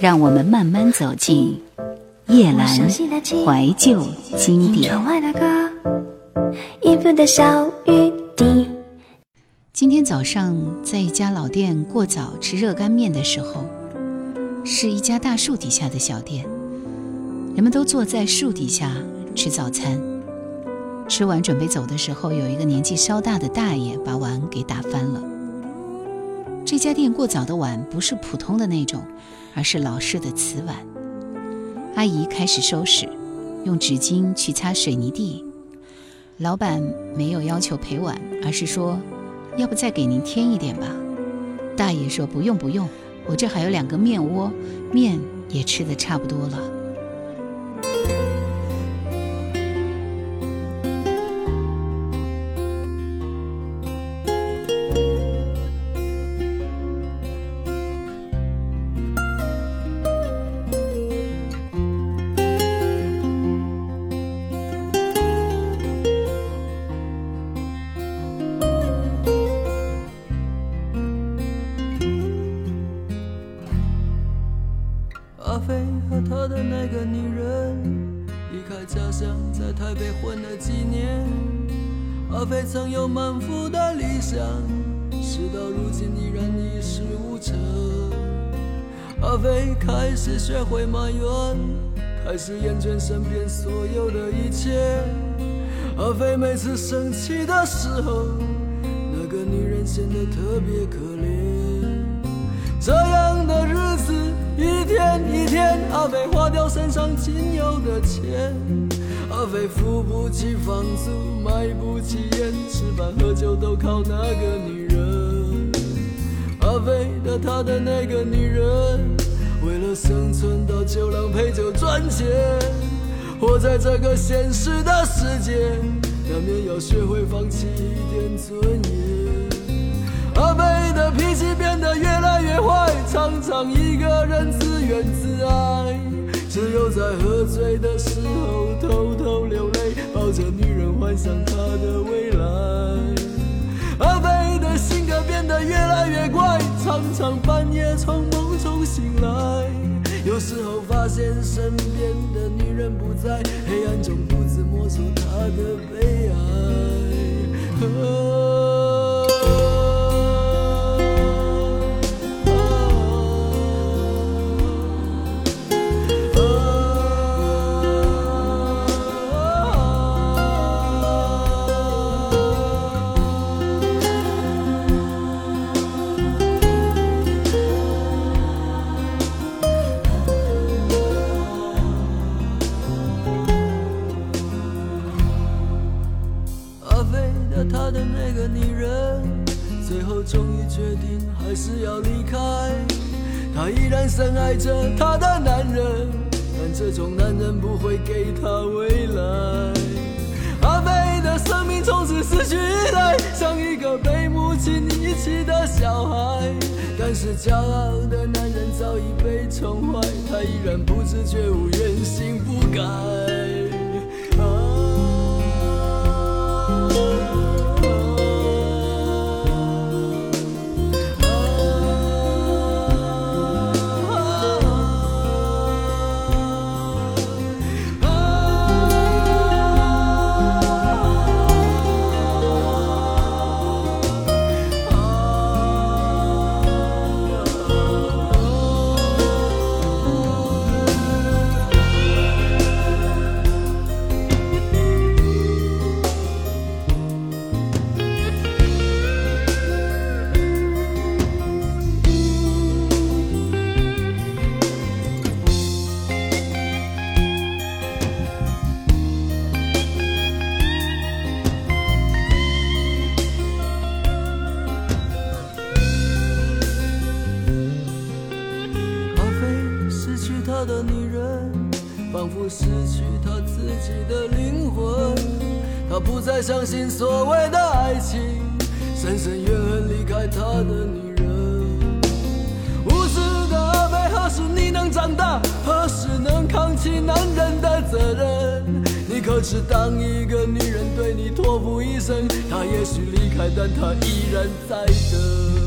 让我们慢慢走进夜阑怀旧经典。今天早上在一家老店过早吃热干面的时候，是一家大树底下的小店，人们都坐在树底下吃早餐。吃完准备走的时候，有一个年纪稍大的大爷把碗给打翻了。这家店过早的碗不是普通的那种，而是老式的瓷碗。阿姨开始收拾，用纸巾去擦水泥地。老板没有要求赔碗，而是说。要不再给您添一点吧，大爷说不用不用，我这还有两个面窝，面也吃的差不多了。阿飞开始学会埋怨，开始厌倦身边所有的一切。阿飞每次生气的时候，那个女人显得特别可怜。这样的日子一天一天，阿飞花掉身上仅有的钱。阿飞付不起房租，买不起烟，吃饭喝酒都靠那个女人。阿飞的他的那个女人，为了生存到酒廊陪酒赚钱，活在这个现实的世界，难免要学会放弃一点尊严。阿飞的脾气变得越来越坏，常常一个人自怨自艾。只有在喝醉的时候偷偷流泪，抱着女人幻想她的未来。阿飞的性格变得越来越怪，常常半夜从梦中醒来，有时候发现身边的女人不在，黑暗中独自摸索他的悲哀。会给她未来。阿飞的生命从此失去依赖，像一个被母亲遗弃的小孩。但是骄傲的男人早已被宠坏，他依然不知觉悟，原形不改。他的女人仿佛失去他自己的灵魂，他不再相信所谓的爱情，深深怨恨离开他的女人。无知的阿飞，何时你能长大？何时能扛起男人的责任？你可知，当一个女人对你托付一生，她也许离开，但她依然在等。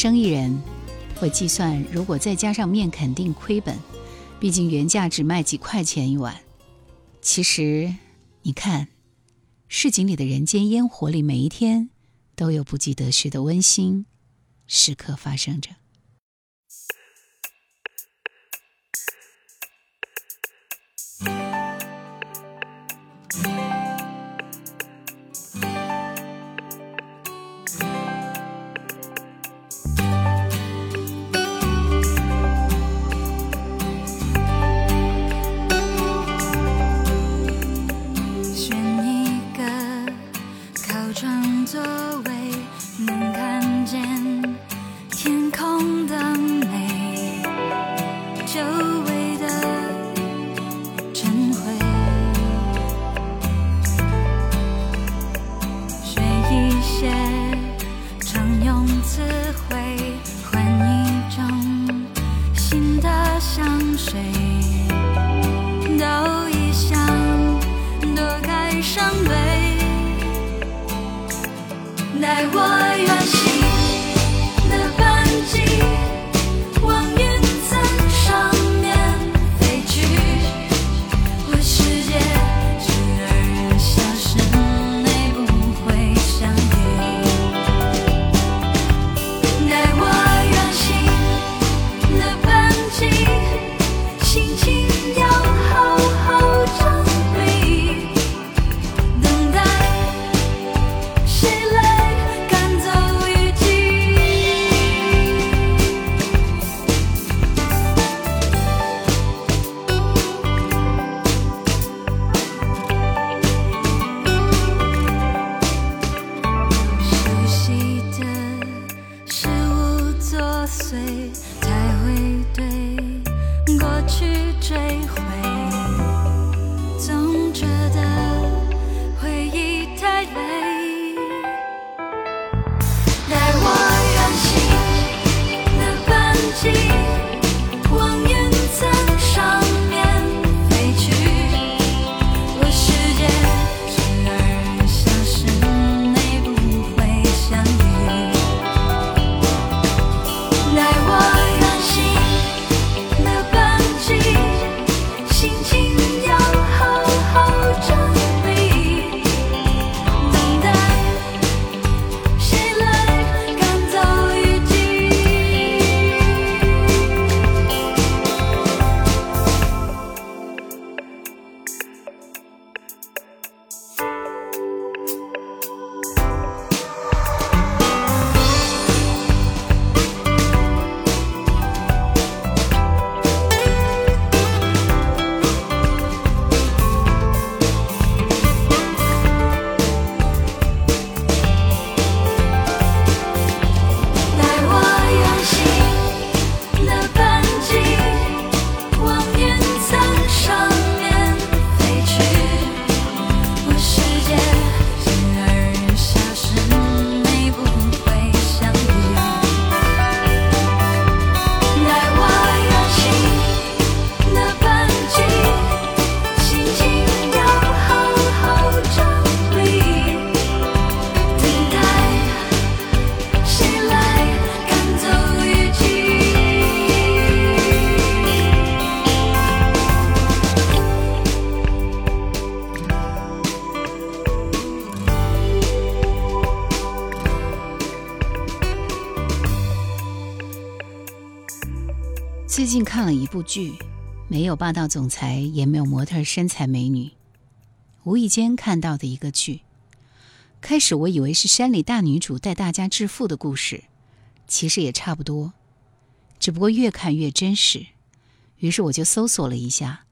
生意人会计算，如果再加上面，肯定亏本，毕竟原价只卖几块钱一碗。其实，你看，市井里的人间烟火里，每一天都有不计得失的温馨时刻发生着。最近看了一部剧，没有霸道总裁，也没有模特身材美女，无意间看到的一个剧。开始我以为是山里大女主带大家致富的故事，其实也差不多，只不过越看越真实。于是我就搜索了一下，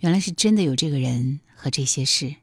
原来是真的有这个人和这些事。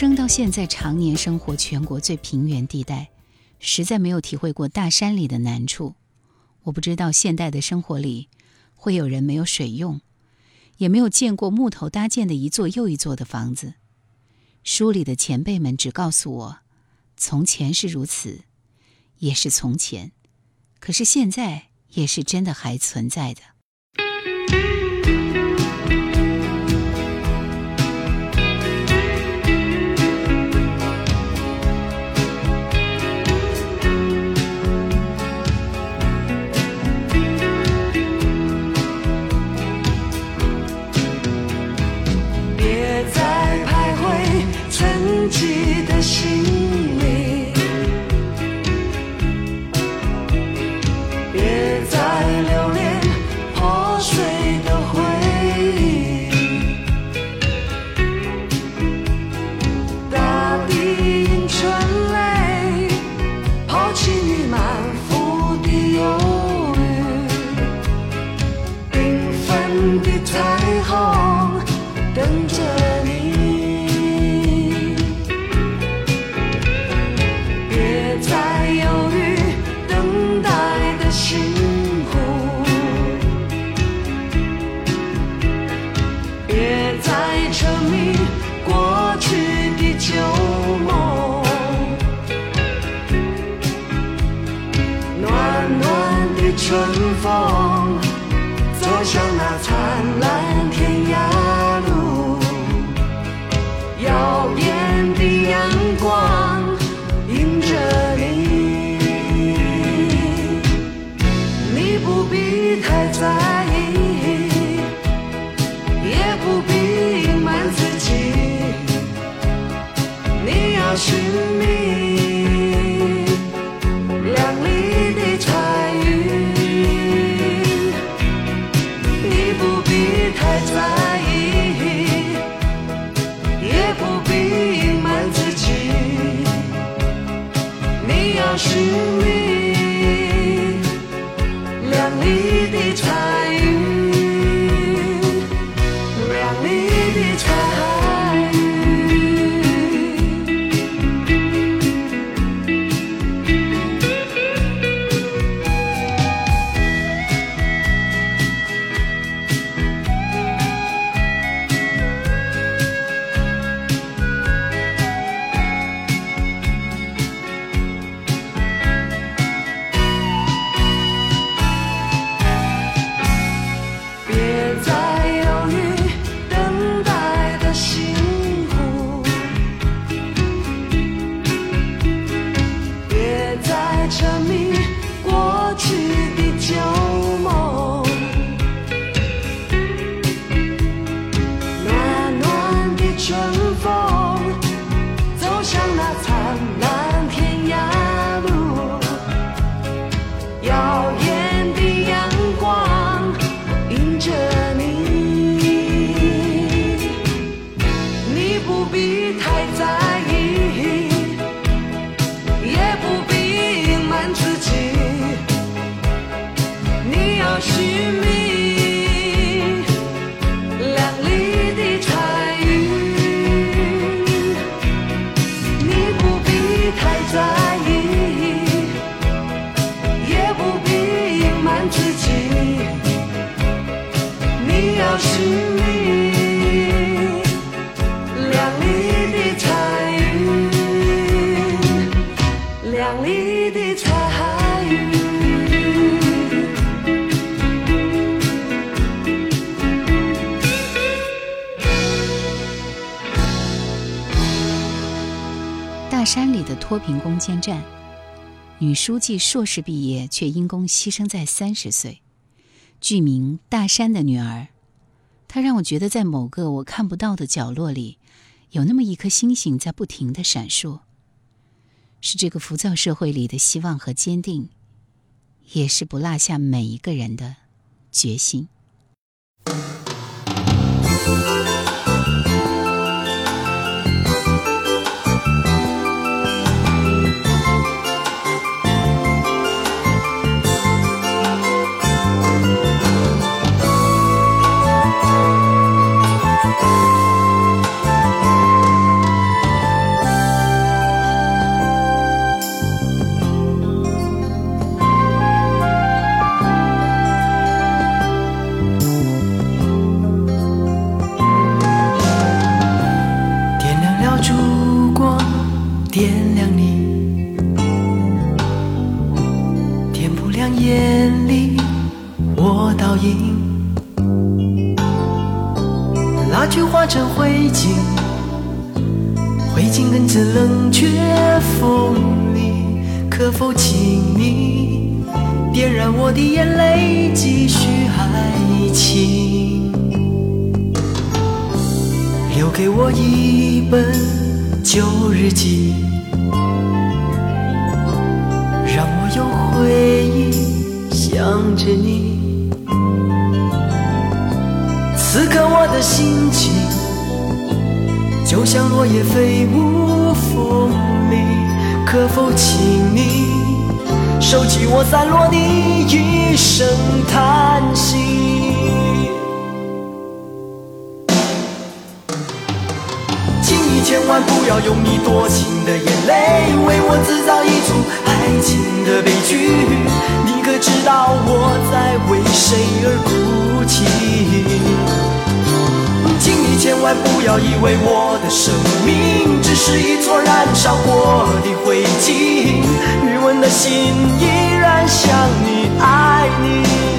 生到现在，常年生活全国最平原地带，实在没有体会过大山里的难处。我不知道现代的生活里会有人没有水用，也没有见过木头搭建的一座又一座的房子。书里的前辈们只告诉我，从前是如此，也是从前，可是现在也是真的还存在的。脱贫攻坚战，女书记硕士毕业，却因公牺牲在三十岁。剧名《大山的女儿》，她让我觉得在某个我看不到的角落里，有那么一颗星星在不停的闪烁。是这个浮躁社会里的希望和坚定，也是不落下每一个人的决心。可否请你点燃我的眼泪，继续爱情？留给我一本旧日记，让我有回忆想着你。此刻我的心情，就像落叶飞舞风，可否请你收起我散落的一声叹息？请你千万不要用你多情的眼泪为我制造不要以为我的生命只是一座燃烧过的灰烬，余温的心依然想你，爱你。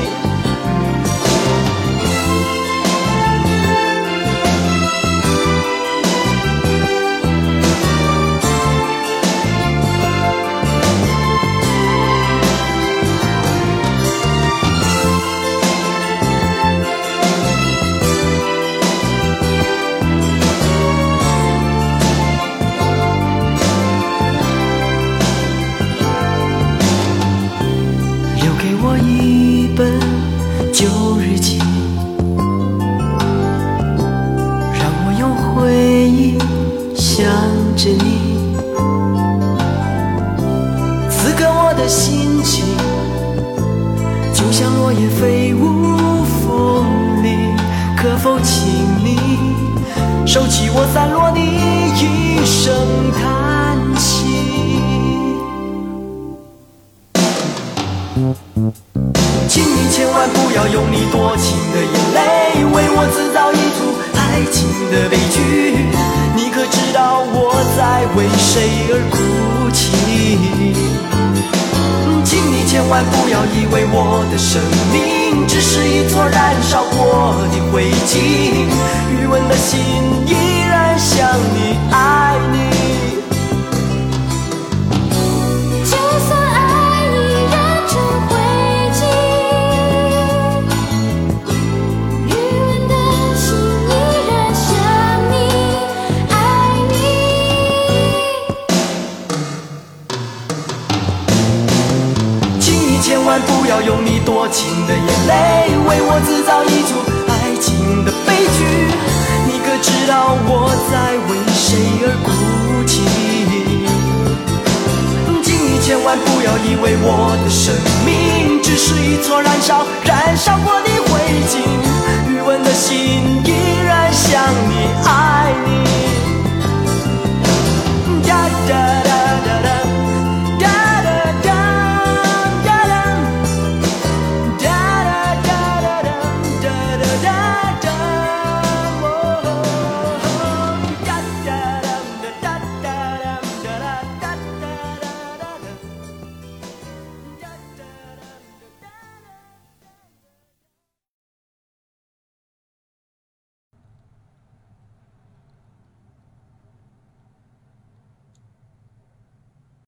本旧日记，万不要以为我的生命只是一撮燃烧过的灰烬，余温的心依然想你，爱你。多情的眼泪为我制造一出爱情的悲剧。你可知道我在为谁而哭泣？请你千万不要以为我的生命只是一撮燃烧、燃烧过的灰烬，余温的心依然想你，爱你。